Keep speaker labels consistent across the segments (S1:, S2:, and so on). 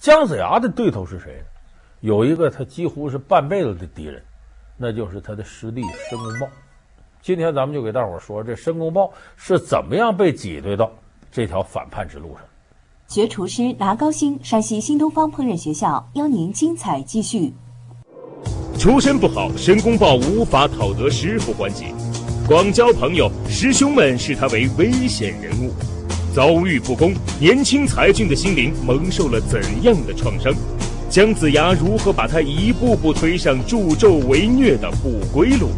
S1: 姜子牙的对头是谁呢？有一个他几乎是半辈子的敌人，那就是他的师弟申公豹。今天咱们就给大伙说，这申公豹是怎么样被挤兑到这条反叛之路上。
S2: 学厨师拿高薪，山西新东方烹饪学校邀您精彩继续。
S3: 出身不好，申公豹无法讨得师傅欢心，广交朋友，师兄们视他为危险人物。遭遇不公，年轻才俊的心灵蒙受了怎样的创伤？姜子牙如何把他一步步推上助纣为虐的不归路？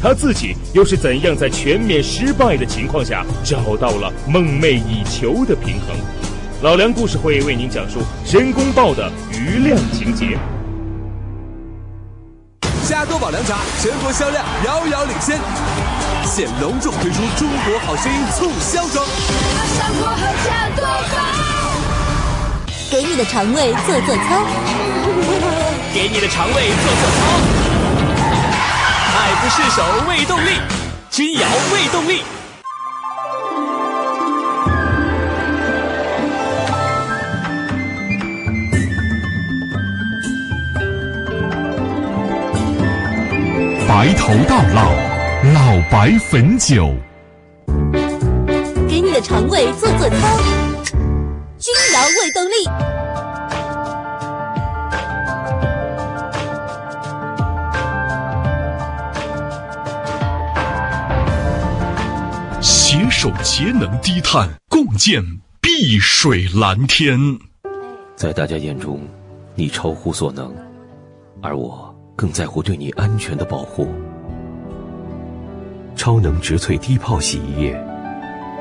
S3: 他自己又是怎样在全面失败的情况下找到了梦寐以求的平衡？老梁故事会为您讲述申公豹的余量情节。
S4: 加多宝凉茶全国销量遥遥领先，现隆重推出《中国好声音》促销装。
S5: 给你的肠胃做做操，
S6: 给你的肠胃做做操。爱不释手，胃动力，君瑶胃动力。
S7: 白头到老，老白汾酒。
S5: 给你的肠胃做做操。君瑶胃动力，
S7: 携手节能低碳，共建碧水蓝天。
S8: 在大家眼中，你超乎所能，而我更在乎对你安全的保护。超能植萃低泡洗衣液，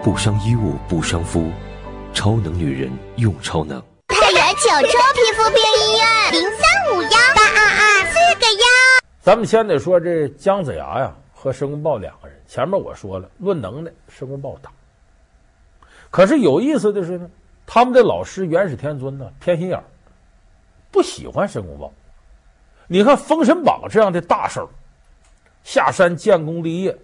S8: 不伤衣物，不伤肤。超能女人用超能。
S9: 太原九州皮肤病医院零三五幺八二二四个幺。
S1: 咱们先得说这姜子牙呀和申公豹两个人，前面我说了，论能耐，申公豹大。可是有意思的是呢，他们的老师元始天尊呢偏心眼儿，不喜欢申公豹。你看《封神榜》这样的大手，下山建功立业，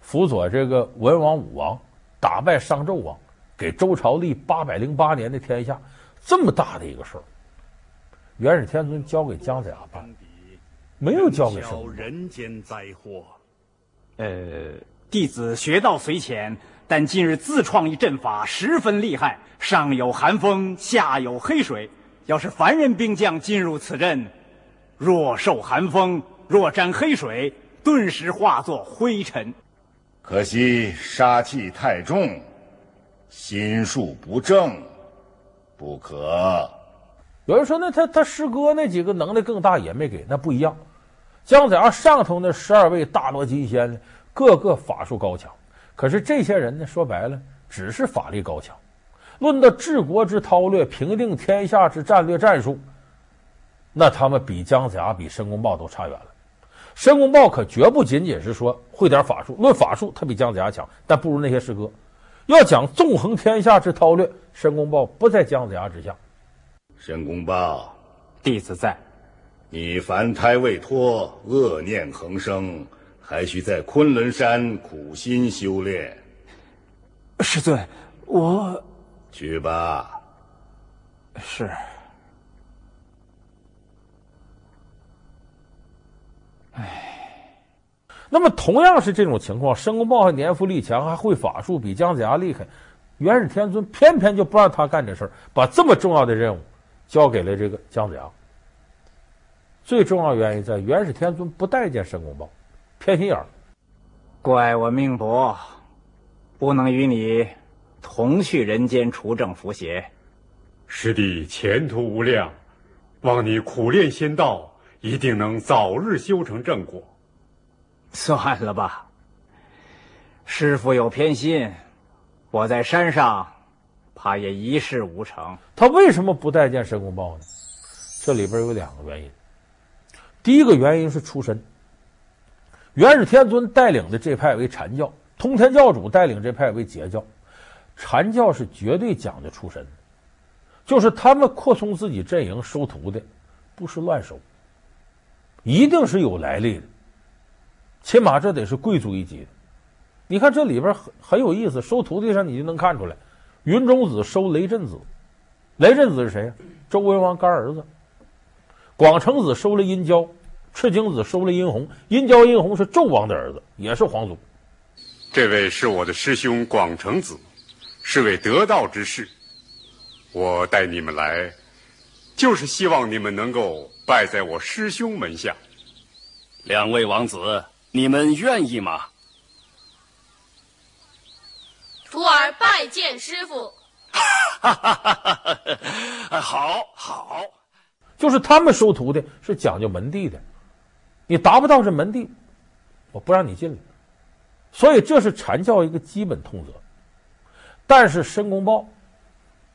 S1: 辅佐这个文王武王，打败商纣王。给周朝立八百零八年的天下，这么大的一个事儿，元始天尊交给姜子牙办，没有交给。
S10: 人间灾祸。
S11: 呃，弟子学道虽浅，但近日自创一阵法，十分厉害。上有寒风，下有黑水。要是凡人兵将进入此阵，若受寒风，若沾黑水，顿时化作灰尘。
S10: 可惜杀气太重。心术不正，不可。
S1: 有人说，那他他师哥那几个能耐更大，也没给，那不一样。姜子牙上头那十二位大罗金仙呢，个个法术高强。可是这些人呢，说白了，只是法力高强。论到治国之韬略、平定天下之战略战术，那他们比姜子牙、比申公豹都差远了。申公豹可绝不仅仅是说会点法术，论法术他比姜子牙强，但不如那些师哥。要讲纵横天下之韬略，申公豹不在姜子牙之下。
S10: 申公豹，
S11: 弟子在。
S10: 你凡胎未脱，恶念横生，还需在昆仑山苦心修炼。
S11: 师尊，我
S10: 去吧。
S11: 是。唉。
S1: 那么同样是这种情况，申公豹还年富力强，还会法术，比姜子牙厉害。元始天尊偏偏就不让他干这事儿，把这么重要的任务交给了这个姜子牙。最重要原因在元始天尊不待见申公豹，偏心眼儿。
S11: 怪我命薄，不能与你同去人间除正扶邪。
S12: 师弟前途无量，望你苦练仙道，一定能早日修成正果。
S11: 算了吧，师傅有偏心，我在山上，怕也一事无成。
S1: 他为什么不待见申公豹呢？这里边有两个原因。第一个原因是出身，元始天尊带领的这派为禅教，通天教主带领这派为截教。禅教是绝对讲究出身，就是他们扩充自己阵营收徒的，不是乱收，一定是有来历的。起码这得是贵族一级的，你看这里边很很有意思，收徒弟上你就能看出来，云中子收雷震子，雷震子是谁呀？周文王干儿子。广成子收了殷郊，赤精子收了殷红。殷郊、殷红是纣王的儿子，也是皇族。
S12: 这位是我的师兄广成子，是位得道之士。我带你们来，就是希望你们能够拜在我师兄门下。
S6: 两位王子，你们愿意吗？
S13: 徒儿拜见师傅。
S6: 哈哈哈哈哈！好好。
S1: 就是他们收徒弟是讲究门第的，你达不到这门第，我不让你进来。所以这是禅教一个基本通则。但是申公豹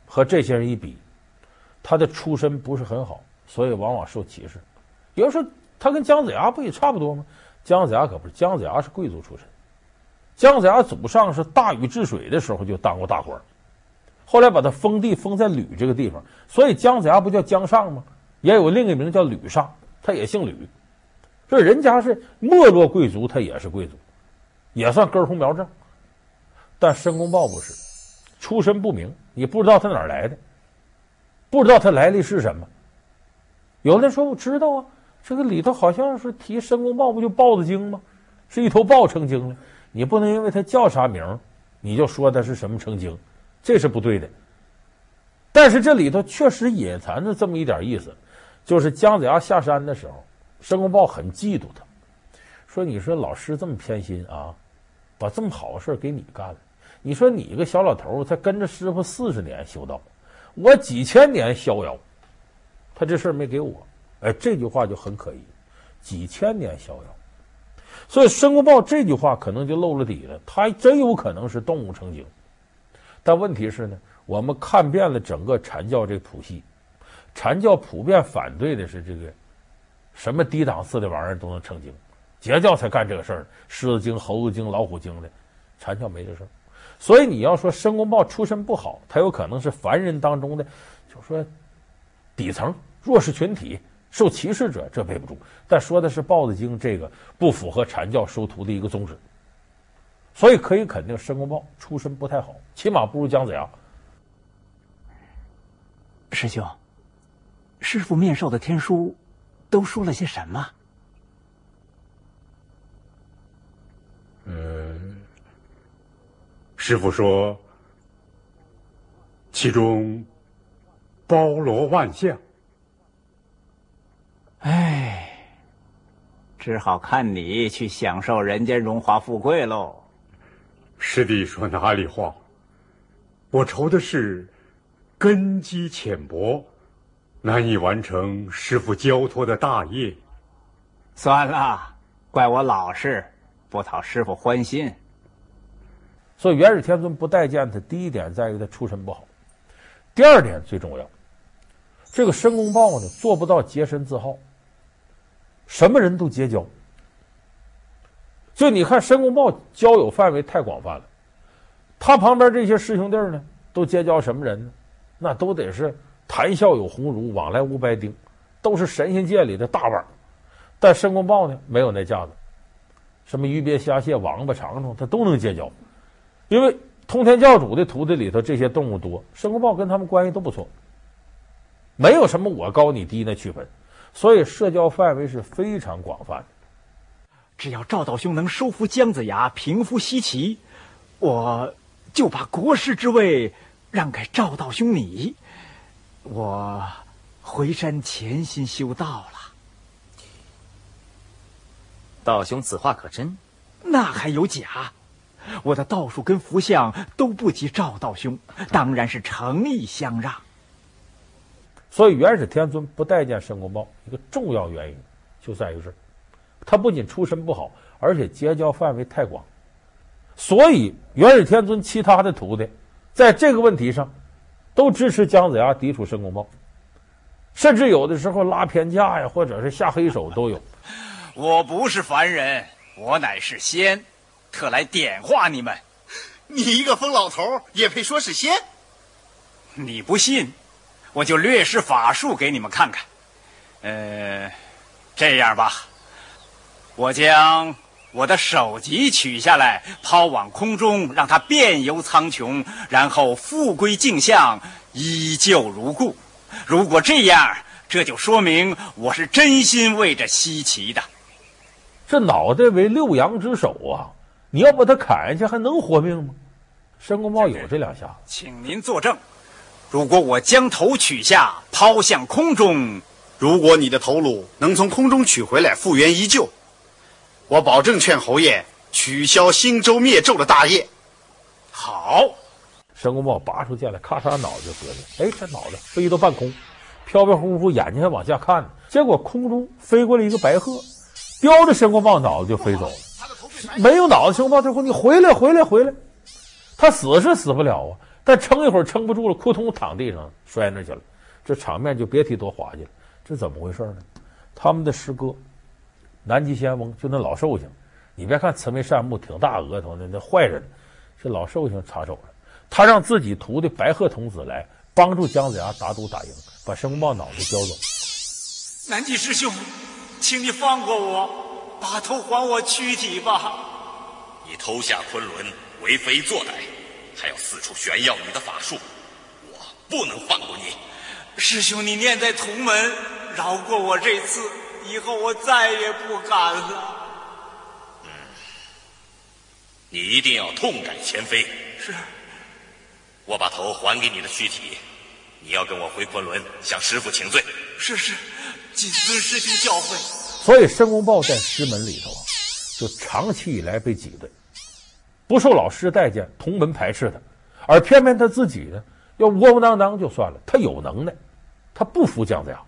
S1: 和这些人一比，他的出身不是很好，所以往往受歧视。有人说他跟姜子牙不也差不多吗？姜子牙可不是，姜子牙是贵族出身，姜子牙祖上是大禹治水的时候就当过大官，后来把他封地封在吕这个地方，所以姜子牙不叫姜尚吗？也有另一个名叫吕尚，他也姓吕，所以人家是没落贵族，他也是贵族，也算根红苗正。但申公豹不是，出身不明，你不知道他哪来的，不知道他来历是什么。有的人说我知道啊，这个里头好像是提申公豹，不就豹子精吗？是一头豹成精了，你不能因为他叫啥名，你就说他是什么成精，这是不对的。但是这里头确实隐藏着这么一点意思。就是姜子牙下山的时候，申公豹很嫉妒他，说：“你说老师这么偏心啊，把这么好的事给你干了。你说你一个小老头才跟着师傅四十年修道，我几千年逍遥，他这事儿没给我。哎，这句话就很可疑，几千年逍遥。所以申公豹这句话可能就露了底了，他真有可能是动物成精。但问题是呢，我们看遍了整个禅教这谱系。”禅教普遍反对的是这个，什么低档次的玩意儿都能成精，截教才干这个事儿，狮子精、猴子精、老虎精的，禅教没这事儿。所以你要说申公豹出身不好，他有可能是凡人当中的，就说底层弱势群体受歧视者，这背不住。但说的是豹子精，这个不符合禅教收徒的一个宗旨。所以可以肯定，申公豹出身不太好，起码不如姜子牙。
S11: 师兄。师傅面授的天书，都说了些什
S12: 么？师傅说，其中包罗万象。
S11: 哎，只好看你去享受人间荣华富贵喽。
S12: 师弟说哪里话？我愁的是根基浅薄。难以完成师傅交托的大业，
S11: 算了，怪我老实，不讨师傅欢心。
S1: 所以元始天尊不待见他，第一点在于他出身不好，第二点最重要，这个申公豹呢做不到洁身自好，什么人都结交。就你看申公豹交友范围太广泛了，他旁边这些师兄弟呢都结交什么人呢？那都得是。谈笑有鸿儒，往来无白丁，都是神仙界里的大腕。但申公豹呢，没有那架子，什么鱼鳖虾蟹、王八长虫，他都能结交。因为通天教主的徒弟里头这些动物多，申公豹跟他们关系都不错，没有什么我高你低那区分，所以社交范围是非常广泛的。
S11: 只要赵道兄能收服姜子牙，平复西岐，我就把国师之位让给赵道兄你。我回山潜心修道了。
S6: 道兄此话可真？
S11: 那还有假？我的道术跟福相都不及赵道兄，当然是诚意相让。
S1: 所以元始天尊不待见申公豹，一个重要原因就在于这儿，他不仅出身不好，而且结交范围太广。所以元始天尊其他的徒弟在这个问题上。都支持姜子牙抵触申公豹，甚至有的时候拉偏架呀，或者是下黑手都有。
S11: 我不是凡人，我乃是仙，特来点化你们。
S14: 你一个疯老头也配说是仙？
S11: 你不信，我就略施法术给你们看看。呃，这样吧，我将。我的首级取下来，抛往空中，让它遍游苍穹，然后复归镜像，依旧如故。如果这样，这就说明我是真心为这西岐的。
S1: 这脑袋为六阳之首啊！你要把他砍下去，还能活命吗？申公豹有这两下
S11: 子，请您作证。如果我将头取下，抛向空中，
S14: 如果你的头颅能从空中取回来，复原依旧，我保证劝侯爷取消兴周灭纣的大业。
S11: 好，
S1: 申公豹拔出剑来，咔嚓，脑袋就割下。哎，这脑袋飞到半空，飘飘忽忽，眼睛还往下看呢。结果空中飞过来一个白鹤，叼着申公豹脑子就飞走了。没有脑子，申公豹就说：“你回来，回来，回来！”他死是死不了啊。但撑一会儿撑不住了，扑通躺地上摔那去了，这场面就别提多滑稽了。这怎么回事呢？他们的师哥南极仙翁就那老寿星，你别看慈眉善目、挺大额头的那坏人，这老寿星插手了。他让自己徒弟白鹤童子来帮助姜子牙打赌打赢，把申公豹脑袋叼走。
S11: 南极师兄，请你放过我，把头还我躯体吧。
S15: 你偷下昆仑，为非作歹。还要四处炫耀你的法术，我不能放过你。
S11: 师兄，你念在同门，饶过我这次，以后我再也不敢了。
S15: 嗯，你一定要痛改前非。
S11: 是。
S15: 我把头还给你的躯体，你要跟我回昆仑向师父请罪。
S11: 是是，谨遵师兄教诲。
S1: 所以申公豹在师门里头啊，就长期以来被挤兑。不受老师待见，同门排斥他，而偏偏他自己呢，要窝窝囊囊就算了，他有能耐，他不服姜子牙，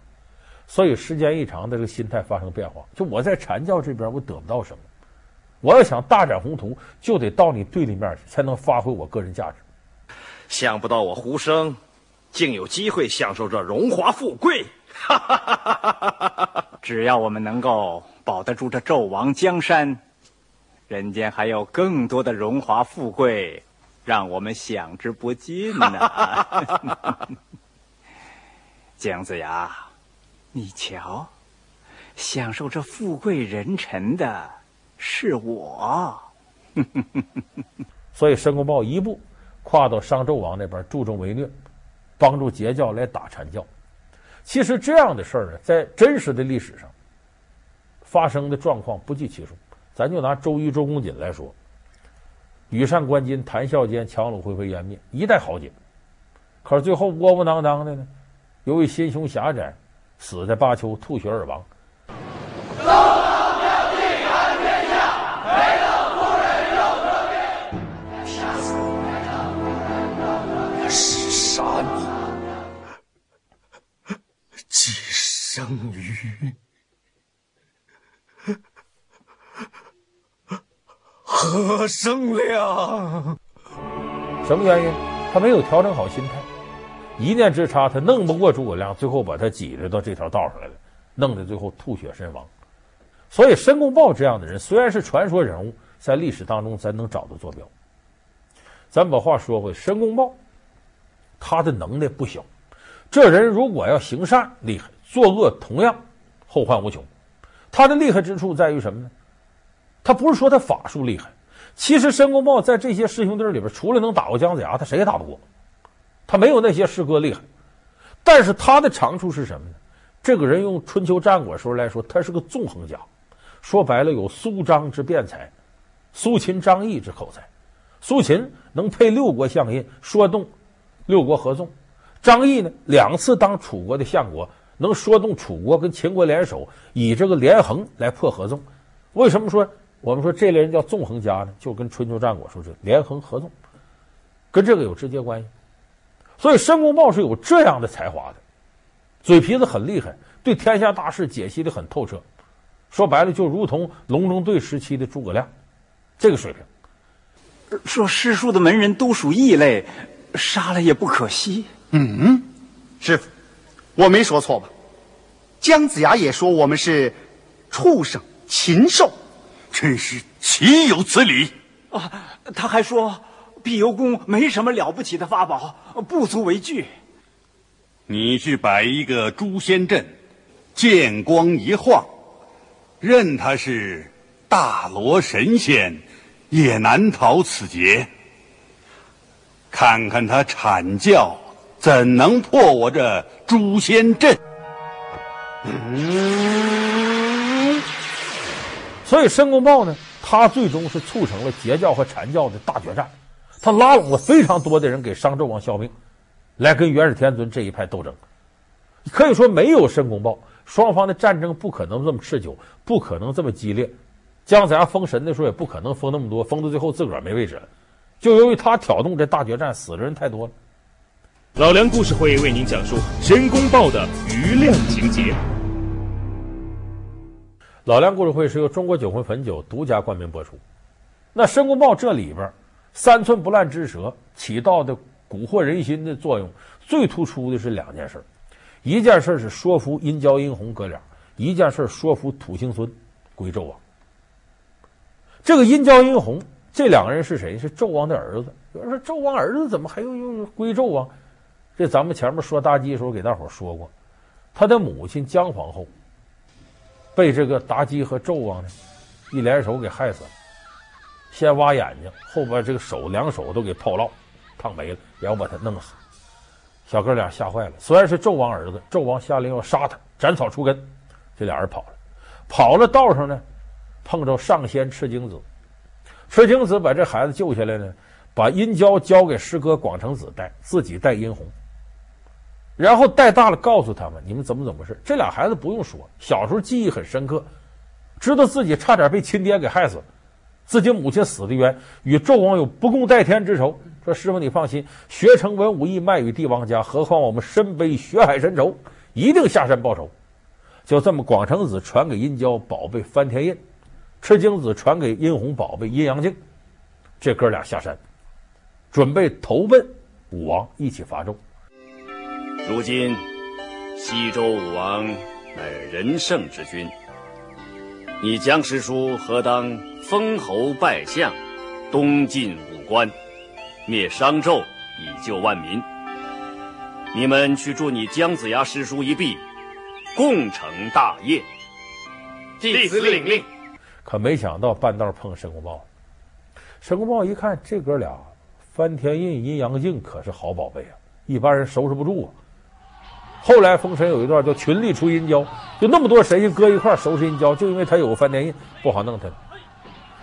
S1: 所以时间一长，他这个心态发生变化。就我在禅教这边，我得不到什么，我要想大展宏图，就得到你对立面去，才能发挥我个人价值。
S16: 想不到我胡生，竟有机会享受这荣华富贵。
S11: 哈 只要我们能够保得住这纣王江山。人间还有更多的荣华富贵，让我们享之不尽呢。姜子牙，你瞧，享受这富贵人臣的是我。
S1: 所以申公豹一步跨到商纣王那边助纣为虐，帮助截教来打禅教。其实这样的事儿呢，在真实的历史上发生的状况不计其数。咱就拿周瑜、周公瑾来说，羽扇纶巾，谈笑间，樯橹灰飞烟灭，一代豪杰。可是最后窝窝囊囊的呢，由于心胸狭窄，死在巴丘，吐血而亡。
S17: 生瑜。何生亮？
S1: 什么原因？他没有调整好心态，一念之差，他弄不过诸葛亮，最后把他挤着到这条道上来了，弄得最后吐血身亡。所以申公豹这样的人虽然是传说人物，在历史当中咱能找到坐标。咱把话说回，申公豹他的能耐不小，这人如果要行善厉害，作恶同样后患无穷。他的厉害之处在于什么呢？他不是说他法术厉害，其实申公豹在这些师兄弟里边，除了能打过姜子牙，他谁也打不过。他没有那些师哥厉害，但是他的长处是什么呢？这个人用春秋战国时候来说，他是个纵横家。说白了，有苏张之辩才，苏秦张仪之口才。苏秦能配六国相印，说动六国合纵；张仪呢，两次当楚国的相国，能说动楚国跟秦国联手，以这个连横来破合纵。为什么说？我们说这类人叫纵横家呢，就跟春秋战国说这连横合纵，跟这个有直接关系。所以申公豹是有这样的才华的，嘴皮子很厉害，对天下大事解析的很透彻。说白了，就如同隆中对时期的诸葛亮，这个水平。
S11: 说师叔的门人都属异类，杀了也不可惜。
S14: 嗯，师父，我没说错吧？姜子牙也说我们是畜生、禽兽。
S17: 真是岂有此理！
S11: 啊，他还说碧游宫没什么了不起的法宝，不足为惧。
S17: 你去摆一个诛仙阵，剑光一晃，任他是大罗神仙，也难逃此劫。看看他阐教怎能破我这诛仙阵？嗯，
S1: 所以申公豹呢，他最终是促成了截教和禅教的大决战，他拉拢了非常多的人给商纣王效命，来跟元始天尊这一派斗争。可以说，没有申公豹，双方的战争不可能这么持久，不可能这么激烈。姜子牙封神的时候也不可能封那么多，封到最后自个儿没位置了。就由于他挑动这大决战，死的人太多了。
S3: 老梁故事会为您讲述申公豹的余量情节。
S1: 老梁故事会是由中国酒魂汾酒独家冠名播出。那申公豹这里边三寸不烂之舌起到的蛊惑人心的作用，最突出的是两件事，一件事是说服殷郊、殷红哥俩，一件事说服土行孙归纣王。这个殷郊、殷红这两个人是谁？是纣王的儿子。有人说纣王儿子怎么还用用归纣王？这咱们前面说妲己的时候给大伙说过，他的母亲姜皇后。被这个妲己和纣王呢一联手给害死了，先挖眼睛，后边这个手两手都给泡烙烫没了，然后把他弄死。小哥俩吓坏了，虽然是纣王儿子，纣王下令要杀他，斩草除根，这俩人跑了。跑了道上呢，碰着上仙赤精子，赤精子把这孩子救下来呢，把殷郊交给师哥广成子带，自己带殷红。然后带大了，告诉他们你们怎么怎么回事。这俩孩子不用说，小时候记忆很深刻，知道自己差点被亲爹给害死，自己母亲死的冤，与纣王有不共戴天之仇。说师傅你放心，学成文武艺卖与帝王家，何况我们身背血海深仇，一定下山报仇。就这么，广成子传给殷郊宝贝翻天印，赤精子传给殷红宝贝阴阳镜，这哥俩下山，准备投奔武王，一起伐纣。
S15: 如今，西周武王乃仁圣之君，你姜师叔何当封侯拜相，东晋武官，灭商纣，以救万民。你们去助你姜子牙师叔一臂，共成大业。
S6: 弟子领令。
S1: 可没想到半道碰申公豹，申公豹一看这哥俩翻天印、阴阳镜可是好宝贝啊，一般人收拾不住啊。后来封神有一段叫群力出阴交，就那么多神仙搁一块收拾阴交，就因为他有个翻天印，不好弄他。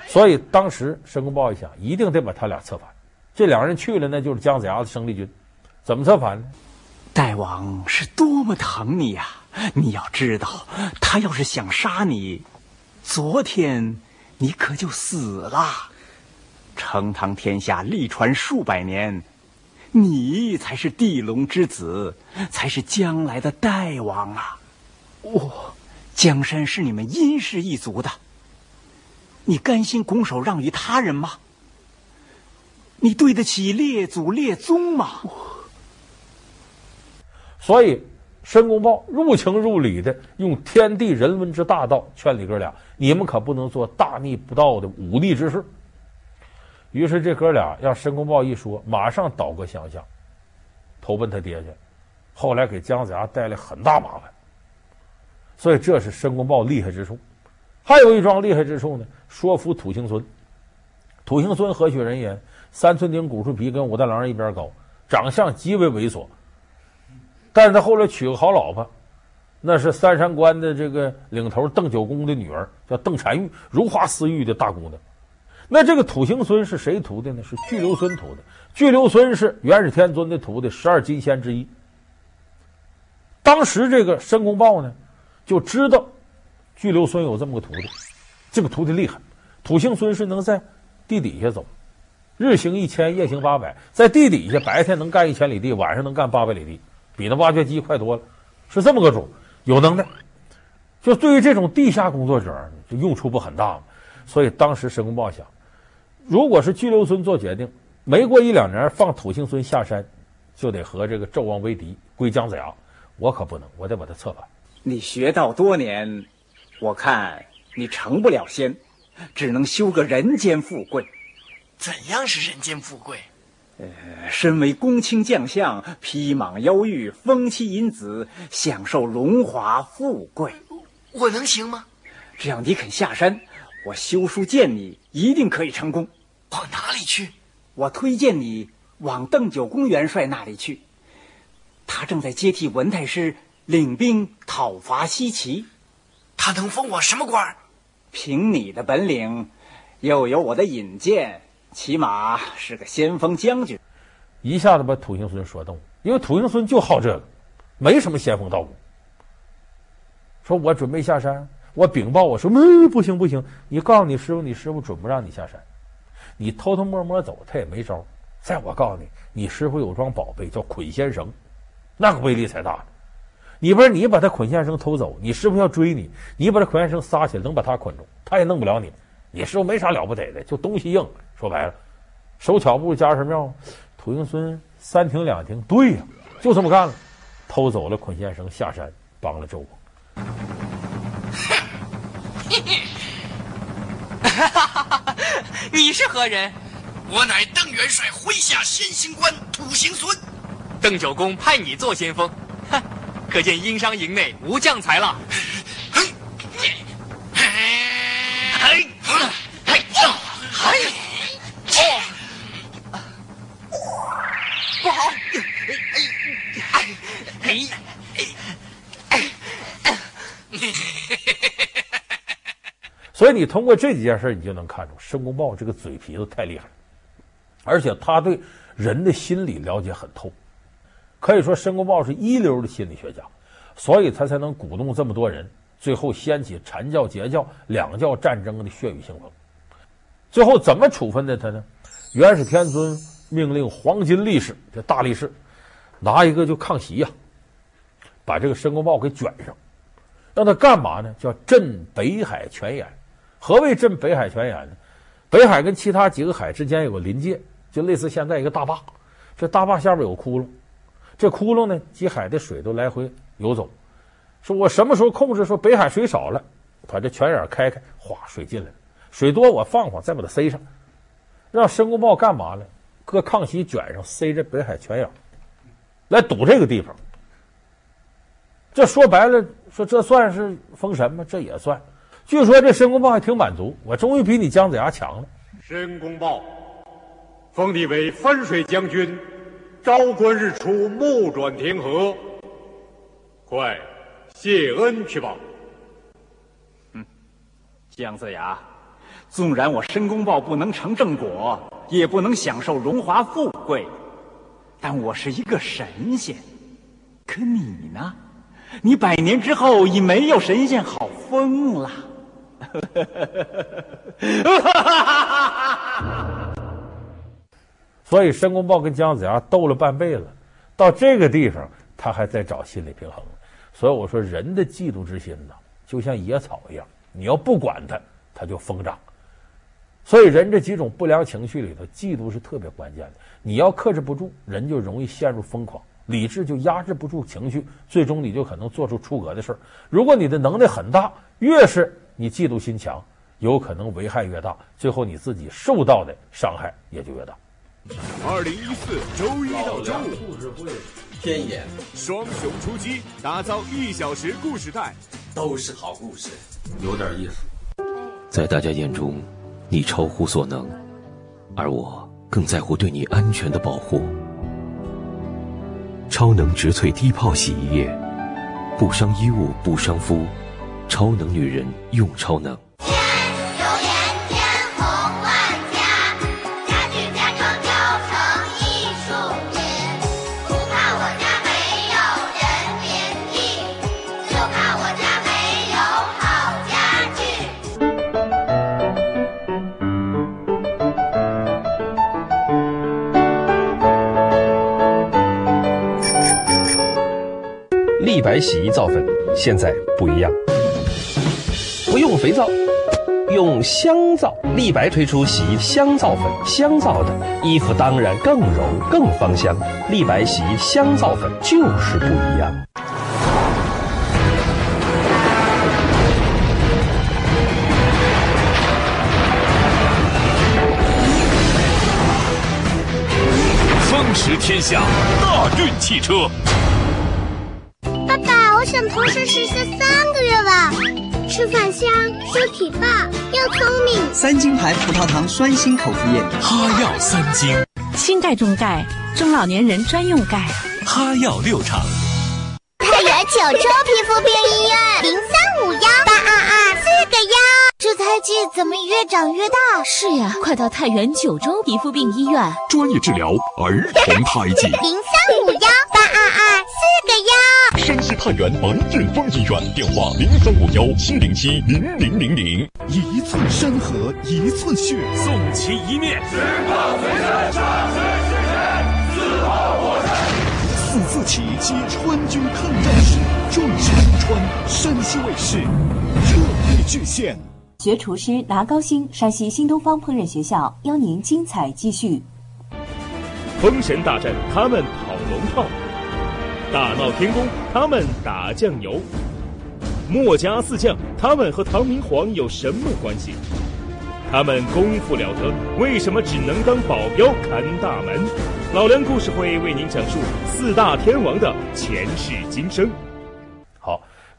S1: 所以当时申公豹一想，一定得把他俩策反。这两人去了，那就是姜子牙的生力军。怎么策反呢？
S11: 大王是多么疼你呀！你要知道，他要是想杀你，昨天你可就死了。成唐天下历传数百年。你才是地龙之子，才是将来的大王啊！哦，江山是你们殷氏一族的，你甘心拱手让于他人吗？你对得起列祖列宗吗？
S1: 所以，申公豹入情入理的用天地人伦之大道劝你哥俩：你们可不能做大逆不道的忤逆之事。于是这哥俩让申公豹一说，马上倒戈相向，投奔他爹去。后来给姜子牙带来很大麻烦，所以这是申公豹厉害之处。还有一桩厉害之处呢，说服土行孙。土行孙何许人也？三寸丁骨树皮，跟武大郎一边高，长相极为猥琐。但是他后来娶个好老婆，那是三山关的这个领头邓九公的女儿，叫邓婵玉，如花似玉的大姑娘。那这个土行孙是谁徒的呢？是巨留孙徒的。巨留孙是元始天尊的徒弟，十二金仙之一。当时这个申公豹呢，就知道巨留孙有这么个徒弟，这个徒弟厉害。土行孙是能在地底下走，日行一千，夜行八百，在地底下白天能干一千里地，晚上能干八百里地，比那挖掘机快多了。是这么个主，有能耐。就对于这种地下工作者，就用处不很大嘛。所以当时申公豹想。如果是巨留孙做决定，没过一两年放土行孙下山，就得和这个纣王为敌，归姜子牙。我可不能，我得把他策反。
S11: 你学道多年，我看你成不了仙，只能修个人间富贵。
S6: 怎样是人间富贵？
S11: 呃，身为公卿将相，披蟒腰玉，风妻引子，享受荣华富贵。
S6: 我能行吗？
S11: 只要你肯下山。我修书见你，一定可以成功。
S6: 往哪里去？
S11: 我推荐你往邓九公元帅那里去。他正在接替文太师领兵讨伐西岐。
S18: 他能封我什么官？
S11: 凭你的本领，又有我的引荐，起码是个先锋将军。
S1: 一下子把土行孙说动，因为土行孙就好这个，没什么仙风道骨。说我准备下山，我禀报我说，嗯，不行不行，你告诉你师傅，你师傅准不让你下山，你偷偷摸摸走，他也没招。再我告诉你，你师傅有桩宝贝叫捆仙绳，那个威力才大。你不是你把他捆仙绳偷走，你师傅要追你，你把他捆仙绳撒起来，能把他捆住，他也弄不了你。你师傅没啥了不得的，就东西硬。说白了，手巧不如家神庙。土行孙三停两停，对呀、就这么干了，偷走了捆仙绳，下山帮了周公。
S6: 你是何人？
S18: 我乃邓元帅麾下先行官土行孙。
S6: 邓九公派你做先锋，哼，可见殷商营内无将才了。
S18: 不
S1: 所以你通过这几件事，你就能看出申公豹这个嘴皮子太厉害，而且他对人的心理了解很透，可以说申公豹是一流的心理学家，所以他才能鼓动这么多人，最后掀起禅教、截教两教战争的血雨腥风。最后怎么处分的他呢？元始天尊。命令黄金力士，这大力士，拿一个就抗席呀、把这个申公豹给卷上，让他干嘛呢？叫镇北海泉眼。何谓镇北海泉眼呢？北海跟其他几个海之间有个临界，就类似现在一个大坝，这大坝下边有窟窿，这窟窿呢，几海的水都来回游走。说我什么时候控制说北海水少了，把这泉眼开开，哗，水进来了，水多我放放，再把它塞上，让申公豹干嘛呢？搁抗袭卷上，塞着北海泉眼，来堵这个地方。这说白了，说这算是封神吗？这也算。据说这申公豹还挺满足，我终于比你姜子牙强了。
S12: 申公豹，封你为分水将军，朝观日出，暮转天河。快谢恩去吧。
S11: 嗯，姜子牙，纵然我申公豹不能成正果。也不能享受荣华富贵，但我是一个神仙，可你呢？你百年之后已没有神仙好封了。
S1: 所以申公豹跟姜子牙斗了半辈子，到这个地方他还在找心理平衡。所以我说，人的嫉妒之心呢，就像野草一样，你要不管它，它就疯长。所以，人这几种不良情绪里头，嫉妒是特别关键的。你要克制不住，人就容易陷入疯狂；理智就压制不住情绪，最终你就可能做出出格的事儿。如果你的能力很大，越是你嫉妒心强，有可能危害越大，最后你自己受到的伤害也就越大。
S3: 二零一四周一到周五，
S4: 故事会天眼
S3: 双雄出击，打造一小时故事带，
S4: 都是好故事，
S1: 有点意思。
S8: 在大家眼中。你超乎所能，而我更在乎对你安全的保护。超能植萃低泡洗衣液，不伤衣物，不伤肤。超能女人用超能。油
S19: 盐煎红万家，家具家装雕成艺术品。不怕我家没有人民币，就怕我家没有好家具
S20: 立白洗衣皂粉现在不一样，不用肥皂，用香皂。立白推出洗衣香皂粉，香皂的衣服当然更柔更芳香。立白洗衣香皂粉就是不一样。
S3: 风驰天下，大运汽车。
S9: 爸爸我想同时实现三吃饭香、身体棒、又聪明。
S21: 三金牌葡萄糖酸锌口服液，
S3: 哈药三金，
S22: 新钙重钙，中老年人专用钙。
S21: 哈药六厂。
S9: 太原九州皮肤病医院零三五幺八二二四个幺。这胎记怎么越长越大？
S19: 是呀，快到太原九州皮肤病医院，
S7: 专业治疗儿童胎记。
S9: 零三五幺八二二四个幺。
S7: 山西太原白砚峰医院电话零三五幺七零七零零零零。
S21: 一寸山河一寸血，
S3: 送其一面。
S23: 只怕随身杀死誓言，自豪我身。
S21: 四四起接川军抗战史，壮士临川，山西卫视巨献。
S24: 学厨师拿高薪，山西新东方烹饪学校邀您精彩继续。
S3: 封神大战，他们跑龙套；大闹天宫，他们打酱油。墨家四将，他们和唐明皇有什么关系？他们功夫了得，为什么只能当保镖看大门？老梁故事会为您讲述四大天王的前世今生。